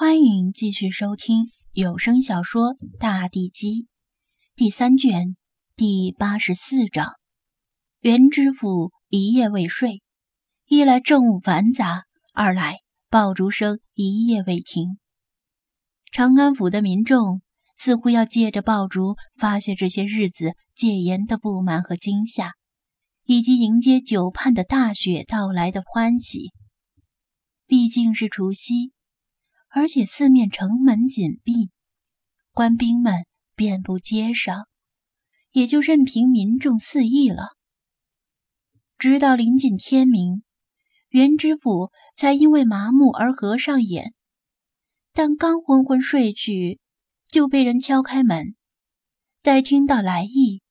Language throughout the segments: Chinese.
欢迎继续收听有声小说《大地基》第三卷第八十四章。袁知府一夜未睡，一来政务繁杂，二来爆竹声一夜未停。长安府的民众似乎要借着爆竹发泄这些日子戒严的不满和惊吓，以及迎接久盼的大雪到来的欢喜。毕竟是除夕。而且四面城门紧闭，官兵们遍布街上，也就任凭民众肆意了。直到临近天明，袁知府才因为麻木而合上眼，但刚昏昏睡去，就被人敲开门。待听到来意，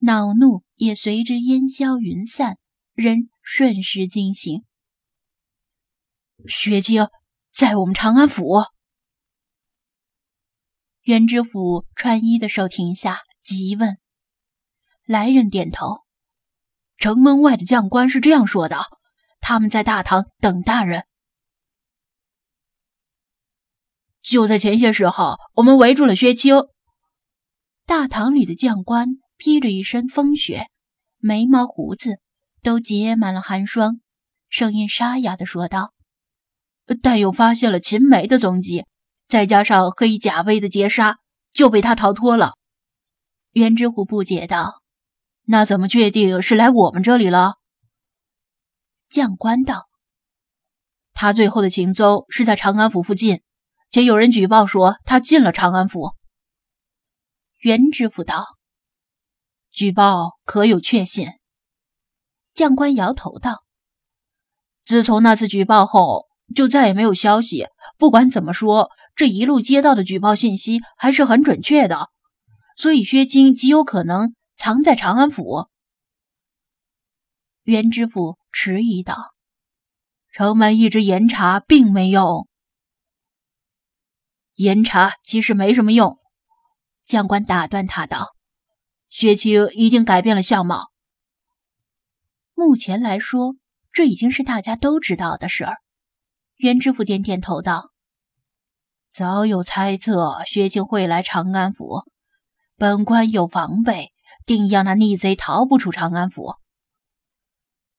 恼怒也随之烟消云散，人瞬时惊醒。薛青。在我们长安府，袁知府穿衣的手停下，急问：“来人，点头。城门外的将官是这样说的，他们在大堂等大人。就在前些时候，我们围住了薛青。大堂里的将官披着一身风雪，眉毛胡子都结满了寒霜，声音沙哑的说道。”但又发现了秦梅的踪迹，再加上黑甲卫的劫杀，就被他逃脱了。袁知府不解道：“那怎么确定是来我们这里了？”将官道：“他最后的行踪是在长安府附近，且有人举报说他进了长安府。”袁知府道：“举报可有确信？”将官摇头道：“自从那次举报后。”就再也没有消息。不管怎么说，这一路接到的举报信息还是很准确的，所以薛青极有可能藏在长安府。袁知府迟疑道：“城门一直严查，并没用。严查其实没什么用。”将官打断他道：“薛青已经改变了相貌。目前来说，这已经是大家都知道的事儿。”袁知府点点头道：“早有猜测，薛青会来长安府，本官有防备，定要那逆贼逃不出长安府。”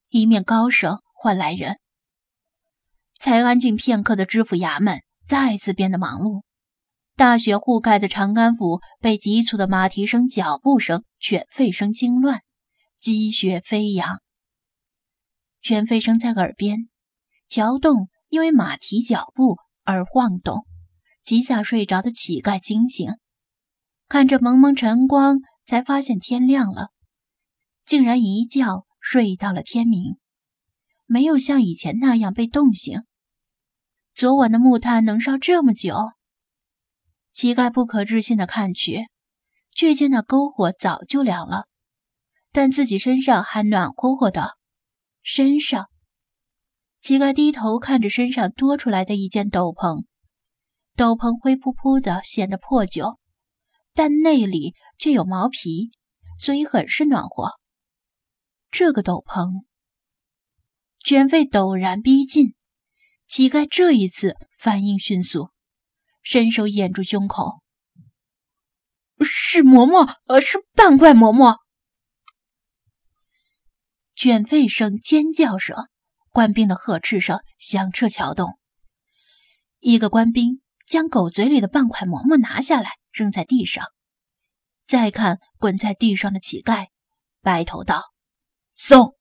一面高声唤来人。才安静片刻的知府衙门再次变得忙碌。大雪覆盖的长安府被急促的马蹄声、脚步声、犬吠声惊乱，积雪飞扬。犬吠声在耳边桥洞。因为马蹄脚步而晃动，几下睡着的乞丐惊醒，看着蒙蒙晨光，才发现天亮了，竟然一觉睡到了天明，没有像以前那样被冻醒。昨晚的木炭能烧这么久？乞丐不可置信的看去，却见那篝火早就凉了，但自己身上还暖和和的，身上。乞丐低头看着身上多出来的一件斗篷，斗篷灰扑扑的，显得破旧，但内里却有毛皮，所以很是暖和。这个斗篷，卷费陡然逼近，乞丐这一次反应迅速，伸手掩住胸口。是嬷嬷，呃，是半怪嬷嬷。卷费声、尖叫声。官兵的呵斥声响彻桥洞。一个官兵将狗嘴里的半块馍馍拿下来，扔在地上。再看滚在地上的乞丐，白头道：“搜！”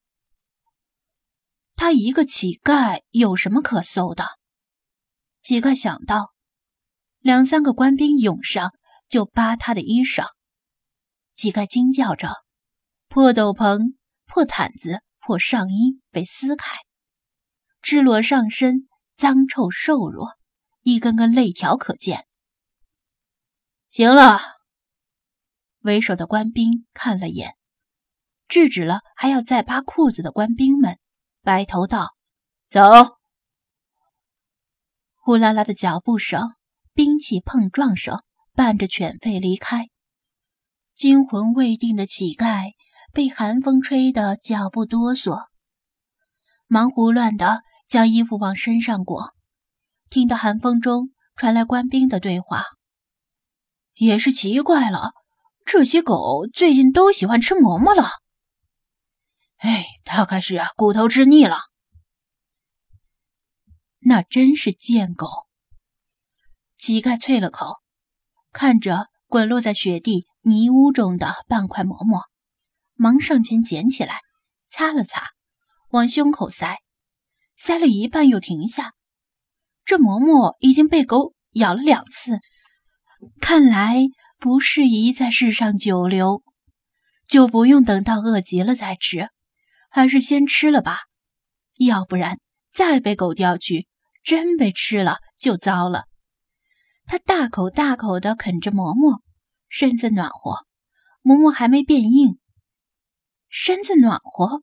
他一个乞丐有什么可搜的？乞丐想到，两三个官兵涌上，就扒他的衣裳。乞丐惊叫着：“破斗篷、破毯子、破上衣被撕开。”赤裸上身，脏臭瘦弱，一根根肋条可见。行了，为首的官兵看了眼，制止了还要再扒裤子的官兵们，白头道：“走。”呼啦啦的脚步声，兵器碰撞声，伴着犬吠离开。惊魂未定的乞丐被寒风吹得脚步哆嗦，忙胡乱的。将衣服往身上裹，听到寒风中传来官兵的对话。也是奇怪了，这些狗最近都喜欢吃馍馍了。哎，大概是啊，骨头吃腻了。那真是贱狗！乞丐啐了口，看着滚落在雪地泥污中的半块馍馍，忙上前捡起来，擦了擦，往胸口塞，塞了一半又停下。这馍馍已经被狗咬了两次，看来不适宜在世上久留，就不用等到饿极了再吃，还是先吃了吧，要不然再被狗叼去。真被吃了就糟了。他大口大口地啃着馍馍，身子暖和，馍馍还没变硬，身子暖和。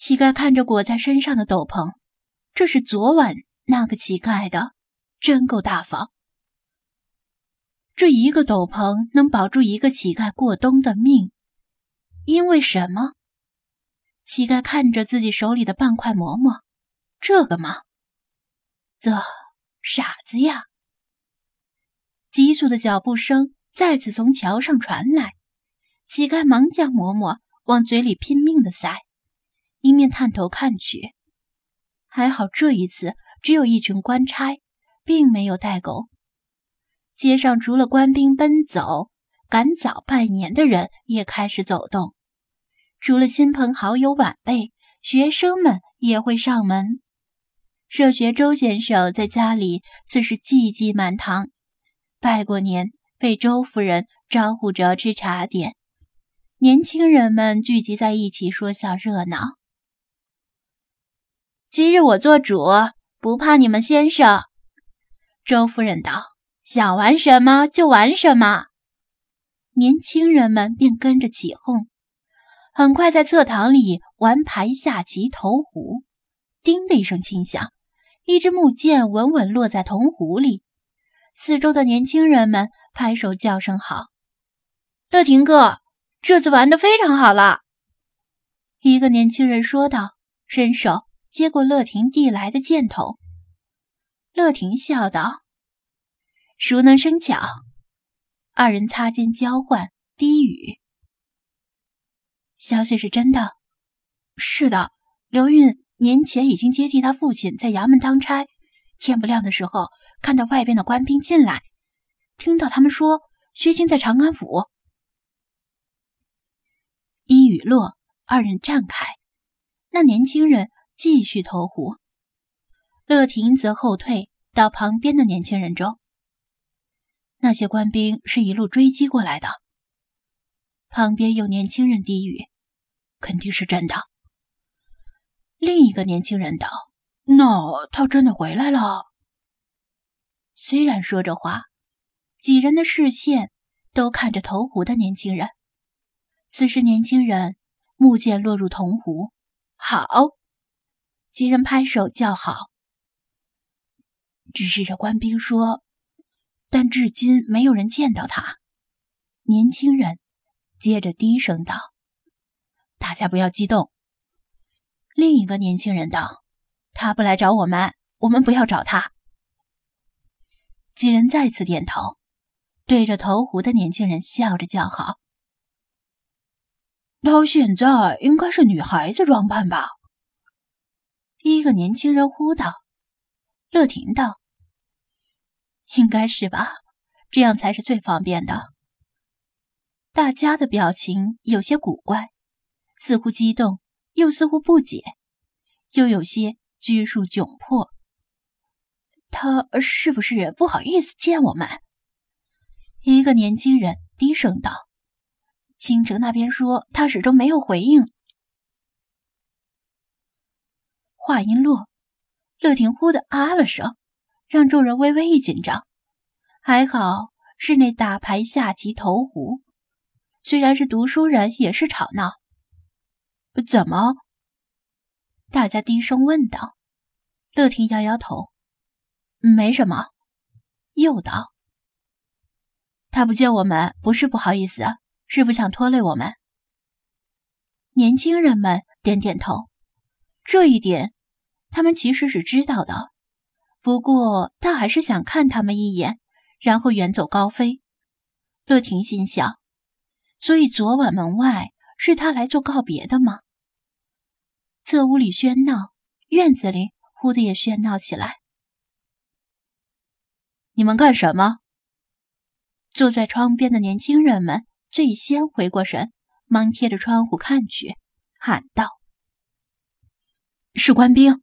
乞丐看着裹在身上的斗篷，这是昨晚那个乞丐的，真够大方。这一个斗篷能保住一个乞丐过冬的命，因为什么？乞丐看着自己手里的半块馍馍，这个嘛。这傻子呀！急促的脚步声再次从桥上传来，乞丐忙将馍馍往嘴里拼命的塞，一面探头看去。还好这一次只有一群官差，并没有带狗。街上除了官兵奔走赶早拜年的人也开始走动，除了亲朋好友晚辈，学生们也会上门。社学周先生在家里自是济济满堂，拜过年被周夫人招呼着吃茶点，年轻人们聚集在一起说笑热闹。今日我做主，不怕你们先生。周夫人道：“想玩什么就玩什么。”年轻人们便跟着起哄，很快在侧堂里玩牌、下棋、投壶，叮的一声轻响。一支木剑稳稳落在铜壶里，四周的年轻人们拍手叫声好。乐亭哥，这次玩的非常好了。一个年轻人说道，伸手接过乐婷递来的箭头。乐婷笑道：“熟能生巧。”二人擦肩交换，低语：“消息是真的？”“是的，刘运。”年前已经接替他父亲在衙门当差，天不亮的时候看到外边的官兵进来，听到他们说薛青在长安府。一雨落，二人站开，那年轻人继续投壶，乐亭则后退到旁边的年轻人中。那些官兵是一路追击过来的。旁边有年轻人低语：“肯定是真的。”另一个年轻人道：“那他真的回来了。”虽然说着话，几人的视线都看着投壶的年轻人。此时，年轻人木剑落入铜壶，好，几人拍手叫好。只是这官兵说，但至今没有人见到他。年轻人接着低声道：“大家不要激动。”另一个年轻人道：“他不来找我们，我们不要找他。”几人再次点头，对着投壶的年轻人笑着叫好。他现在应该是女孩子装扮吧？第一个年轻人呼道。乐婷道：“应该是吧，这样才是最方便的。”大家的表情有些古怪，似乎激动。又似乎不解，又有些拘束窘迫。他是不是不好意思见我们？一个年轻人低声道：“京城那边说他始终没有回应。”话音落，乐婷忽的啊了声，让众人微微一紧张。还好是那打牌、下棋、投壶，虽然是读书人，也是吵闹。怎么？大家低声问道。乐婷摇摇头，没什么。又道：“他不见我们，不是不好意思，是不想拖累我们。”年轻人们点点头，这一点他们其实是知道的。不过他还是想看他们一眼，然后远走高飞。乐婷心想：所以昨晚门外是他来做告别的吗？侧屋里喧闹，院子里忽的也喧闹起来。你们干什么？坐在窗边的年轻人们最先回过神，忙贴着窗户看去，喊道：“是官兵！”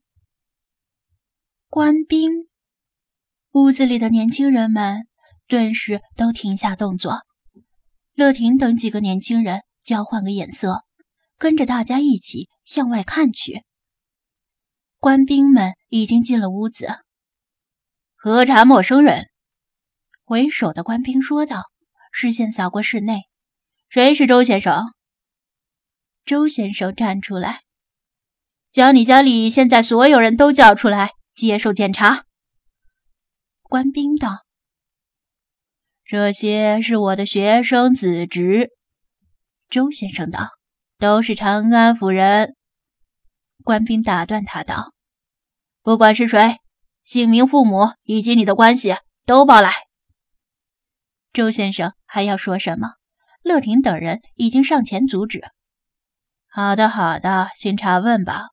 官兵！屋子里的年轻人们顿时都停下动作。乐婷等几个年轻人交换个眼色，跟着大家一起向外看去。官兵们已经进了屋子，核查陌生人。为首的官兵说道，视线扫过室内。谁是周先生？周先生站出来，将你家里现在所有人都叫出来接受检查。官兵道：“这些是我的学生子侄。”周先生道：“都是长安府人。”官兵打断他道：“不管是谁，姓名、父母以及你的关系都报来。”周先生还要说什么？乐婷等人已经上前阻止。好的，好的，请查问吧，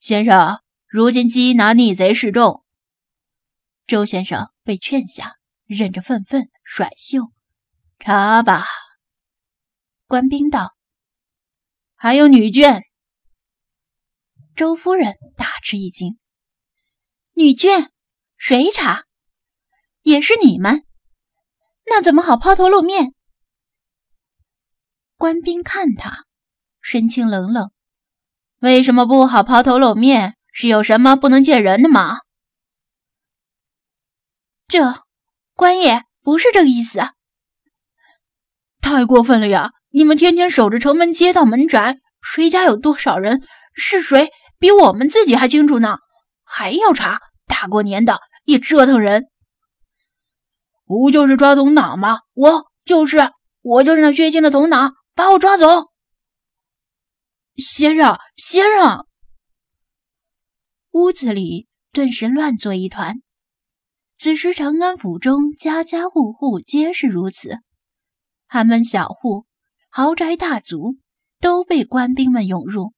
先生。如今缉拿逆贼示众，周先生被劝下，忍着愤愤甩袖。查吧。官兵道：“还有女眷。”周夫人大吃一惊：“女眷？谁查？也是你们？那怎么好抛头露面？”官兵看他，神情冷冷：“为什么不好抛头露面？”是有什么不能见人的吗？这官爷不是这个意思，太过分了呀！你们天天守着城门街道门宅，谁家有多少人，是谁比我们自己还清楚呢？还要查？大过年的也折腾人！不就是抓头脑吗？我就是，我就是那血腥的头脑，把我抓走！先生，先生！屋子里顿时乱作一团。此时长安府中家家户户皆是如此，寒门小户、豪宅大族都被官兵们涌入，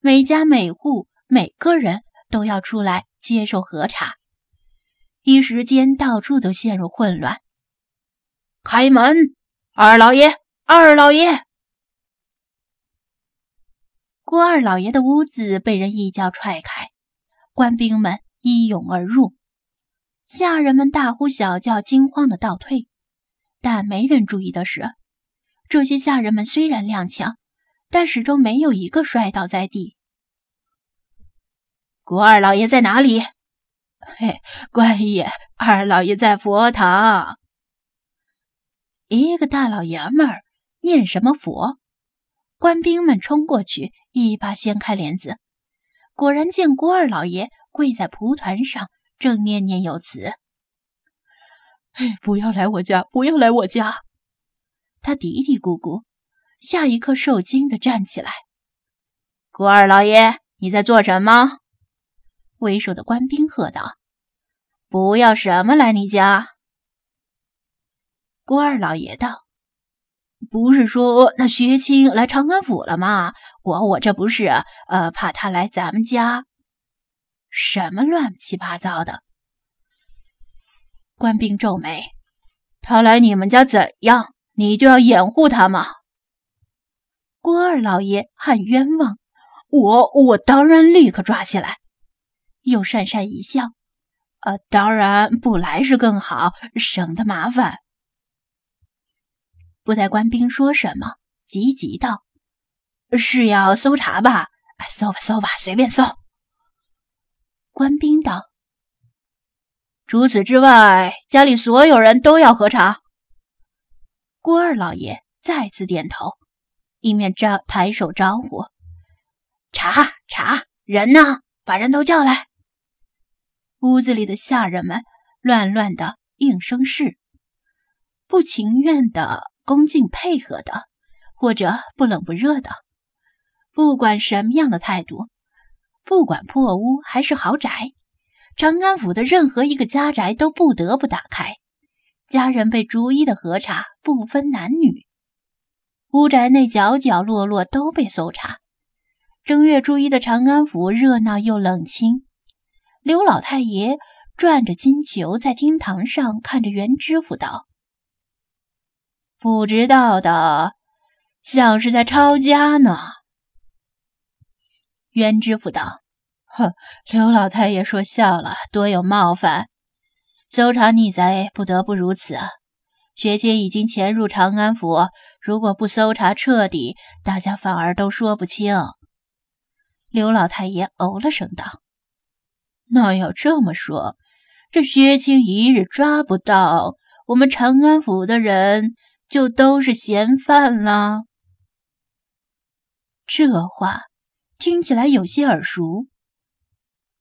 每家每户每个人都要出来接受核查，一时间到处都陷入混乱。开门，二老爷，二老爷！郭二老爷的屋子被人一脚踹开。官兵们一涌而入，下人们大呼小叫，惊慌的倒退。但没人注意的是，这些下人们虽然踉跄，但始终没有一个摔倒在地。郭二老爷在哪里？嘿，官爷，二老爷在佛堂。一个大老爷们儿念什么佛？官兵们冲过去，一把掀开帘子。果然见郭二老爷跪在蒲团上，正念念有词：“不要来我家，不要来我家。”他嘀嘀咕咕，下一刻受惊的站起来。郭二老爷，你在做什么？为首的官兵喝道：“不要什么来你家。”郭二老爷道。不是说那薛青来长安府了吗？我我这不是呃怕他来咱们家，什么乱七八糟的！官兵皱眉，他来你们家怎样？你就要掩护他吗？郭二老爷喊冤枉，我我当然立刻抓起来，又讪讪一笑，呃，当然不来是更好，省得麻烦。不待官兵说什么，急急道：“是要搜查吧？搜吧，搜吧，随便搜。”官兵道：“除此之外，家里所有人都要核查。”郭二老爷再次点头，一面招抬手招呼：“查查人呢？把人都叫来。”屋子里的下人们乱乱的应声是，不情愿的。恭敬配合的，或者不冷不热的，不管什么样的态度，不管破屋还是豪宅，长安府的任何一个家宅都不得不打开，家人被逐一的核查，不分男女。屋宅内角角落落都被搜查。正月初一的长安府热闹又冷清。刘老太爷转着金球，在厅堂上看着袁知府道：“不知道的，像是在抄家呢。”袁知府道：“呵，刘老太爷说笑了，多有冒犯。搜查逆贼，不得不如此。薛青已经潜入长安府，如果不搜查彻底，大家反而都说不清。”刘老太爷哦了声道：“那要这么说，这薛青一日抓不到，我们长安府的人就都是嫌犯了。”这话。听起来有些耳熟，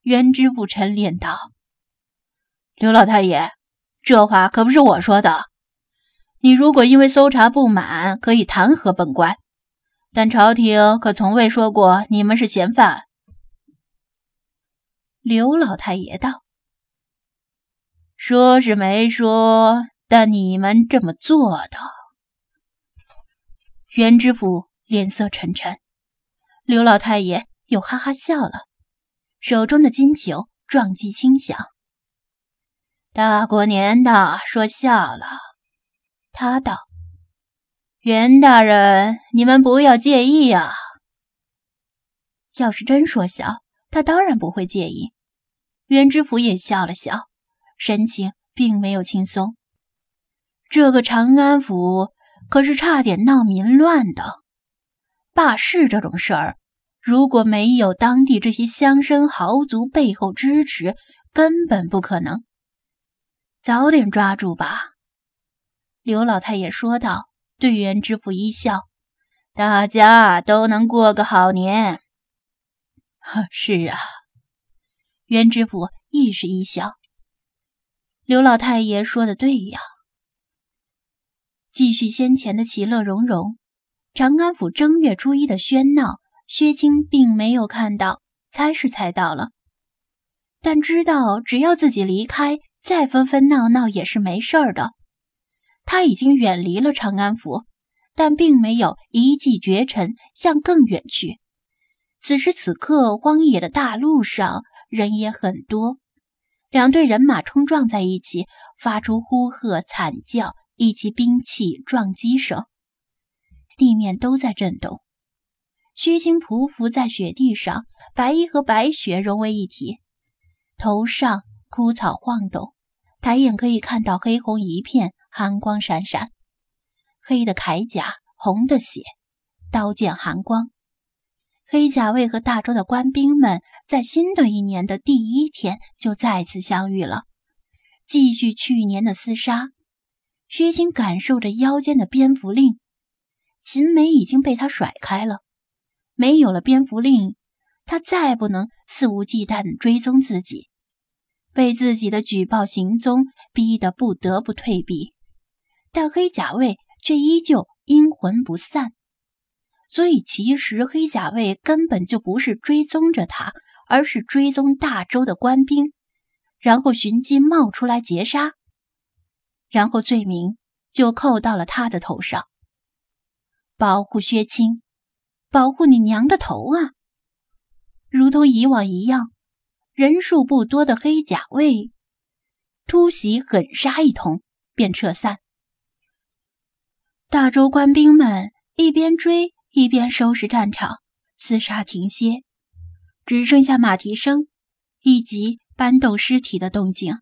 袁知府沉脸道：“刘老太爷，这话可不是我说的。你如果因为搜查不满，可以弹劾本官，但朝廷可从未说过你们是嫌犯。”刘老太爷道：“说是没说，但你们这么做的。”袁知府脸色沉沉。刘老太爷又哈哈笑了，手中的金球撞击轻响。大过年的说笑了，他道：“袁大人，你们不要介意啊。要是真说笑，他当然不会介意。”袁知府也笑了笑，神情并没有轻松。这个长安府可是差点闹民乱的。罢市这种事儿，如果没有当地这些乡绅豪族背后支持，根本不可能。早点抓住吧，刘老太爷说道，对袁知府一笑：“大家都能过个好年。”是啊，袁知府亦是一笑。刘老太爷说的对呀，继续先前的其乐融融。长安府正月初一的喧闹，薛青并没有看到，猜是猜到了，但知道只要自己离开，再纷纷闹闹也是没事儿的。他已经远离了长安府，但并没有一骑绝尘向更远去。此时此刻，荒野的大路上人也很多，两队人马冲撞在一起，发出呼喝、惨叫以及兵器撞击声。地面都在震动，虚惊匍匐在雪地上，白衣和白雪融为一体，头上枯草晃动，抬眼可以看到黑红一片，寒光闪闪，黑的铠甲，红的血，刀剑寒光。黑甲卫和大周的官兵们在新的一年的第一天就再次相遇了，继续去年的厮杀。薛青感受着腰间的蝙蝠令。秦梅已经被他甩开了，没有了蝙蝠令，他再不能肆无忌惮地追踪自己，被自己的举报行踪逼得不得不退避，但黑甲卫却依旧阴魂不散，所以其实黑甲卫根本就不是追踪着他，而是追踪大周的官兵，然后寻机冒出来劫杀，然后罪名就扣到了他的头上。保护薛青，保护你娘的头啊！如同以往一样，人数不多的黑甲卫突袭狠杀一通，便撤散。大周官兵们一边追一边收拾战场，厮杀停歇，只剩下马蹄声以及搬动尸体的动静。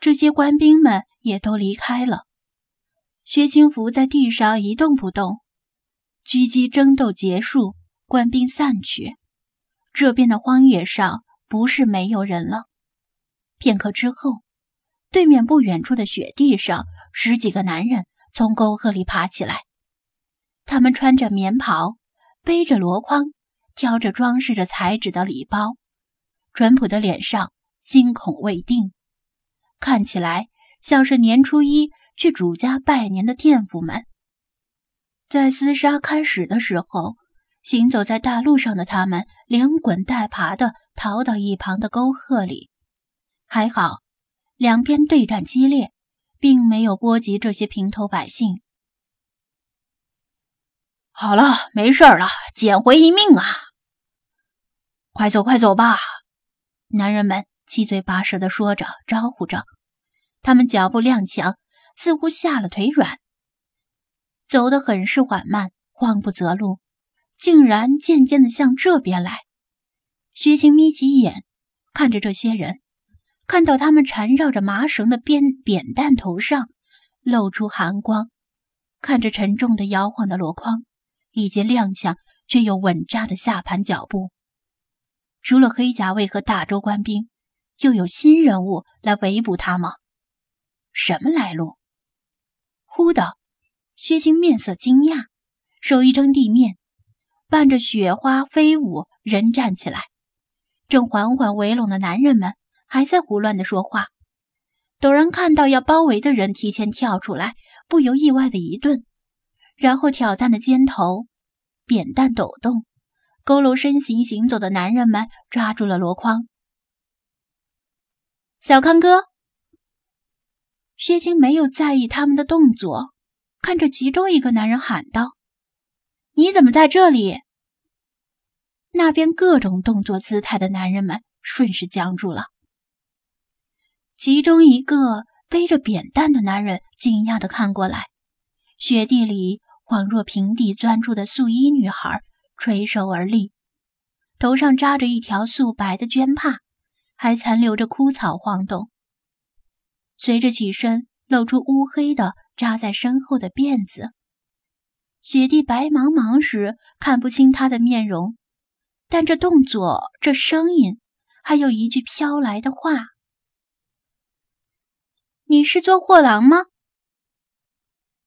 这些官兵们也都离开了。薛青福在地上一动不动。狙击争斗结束，官兵散去，这边的荒野上不是没有人了。片刻之后，对面不远处的雪地上，十几个男人从沟壑里爬起来。他们穿着棉袍，背着箩筐，挑着装饰着彩纸的礼包，淳朴的脸上惊恐未定，看起来像是年初一去主家拜年的佃户们。在厮杀开始的时候，行走在大路上的他们连滚带爬的逃到一旁的沟壑里。还好，两边对战激烈，并没有波及这些平头百姓。好了，没事了，捡回一命啊！快走，快走吧！男人们七嘴八舌的说着，招呼着。他们脚步踉跄，似乎下了腿软，走得很是缓慢，慌不择路，竟然渐渐的向这边来。薛青眯起眼，看着这些人，看到他们缠绕着麻绳的扁扁担头上露出寒光，看着沉重的摇晃的箩筐。以及踉跄却又稳扎的下盘脚步。除了黑甲卫和大周官兵，又有新人物来围捕他吗？什么来路？忽的，薛青面色惊讶，手一撑地面，伴着雪花飞舞，人站起来。正缓缓围拢的男人们还在胡乱的说话。陡然看到要包围的人提前跳出来，不由意外的一顿。然后挑担的肩头，扁担抖动，佝偻身形行走的男人们抓住了箩筐。小康哥，薛青没有在意他们的动作，看着其中一个男人喊道：“你怎么在这里？”那边各种动作姿态的男人们顺势僵住了。其中一个背着扁担的男人惊讶的看过来，雪地里。恍若平地钻出的素衣女孩垂手而立，头上扎着一条素白的绢帕，还残留着枯草晃动。随着起身，露出乌黑的扎在身后的辫子。雪地白茫茫时看不清他的面容，但这动作、这声音，还有一句飘来的话：“你是做货郎吗？”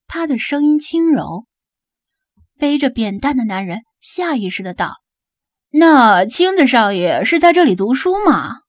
他的声音轻柔。背着扁担的男人下意识的道：“那青子少爷是在这里读书吗？”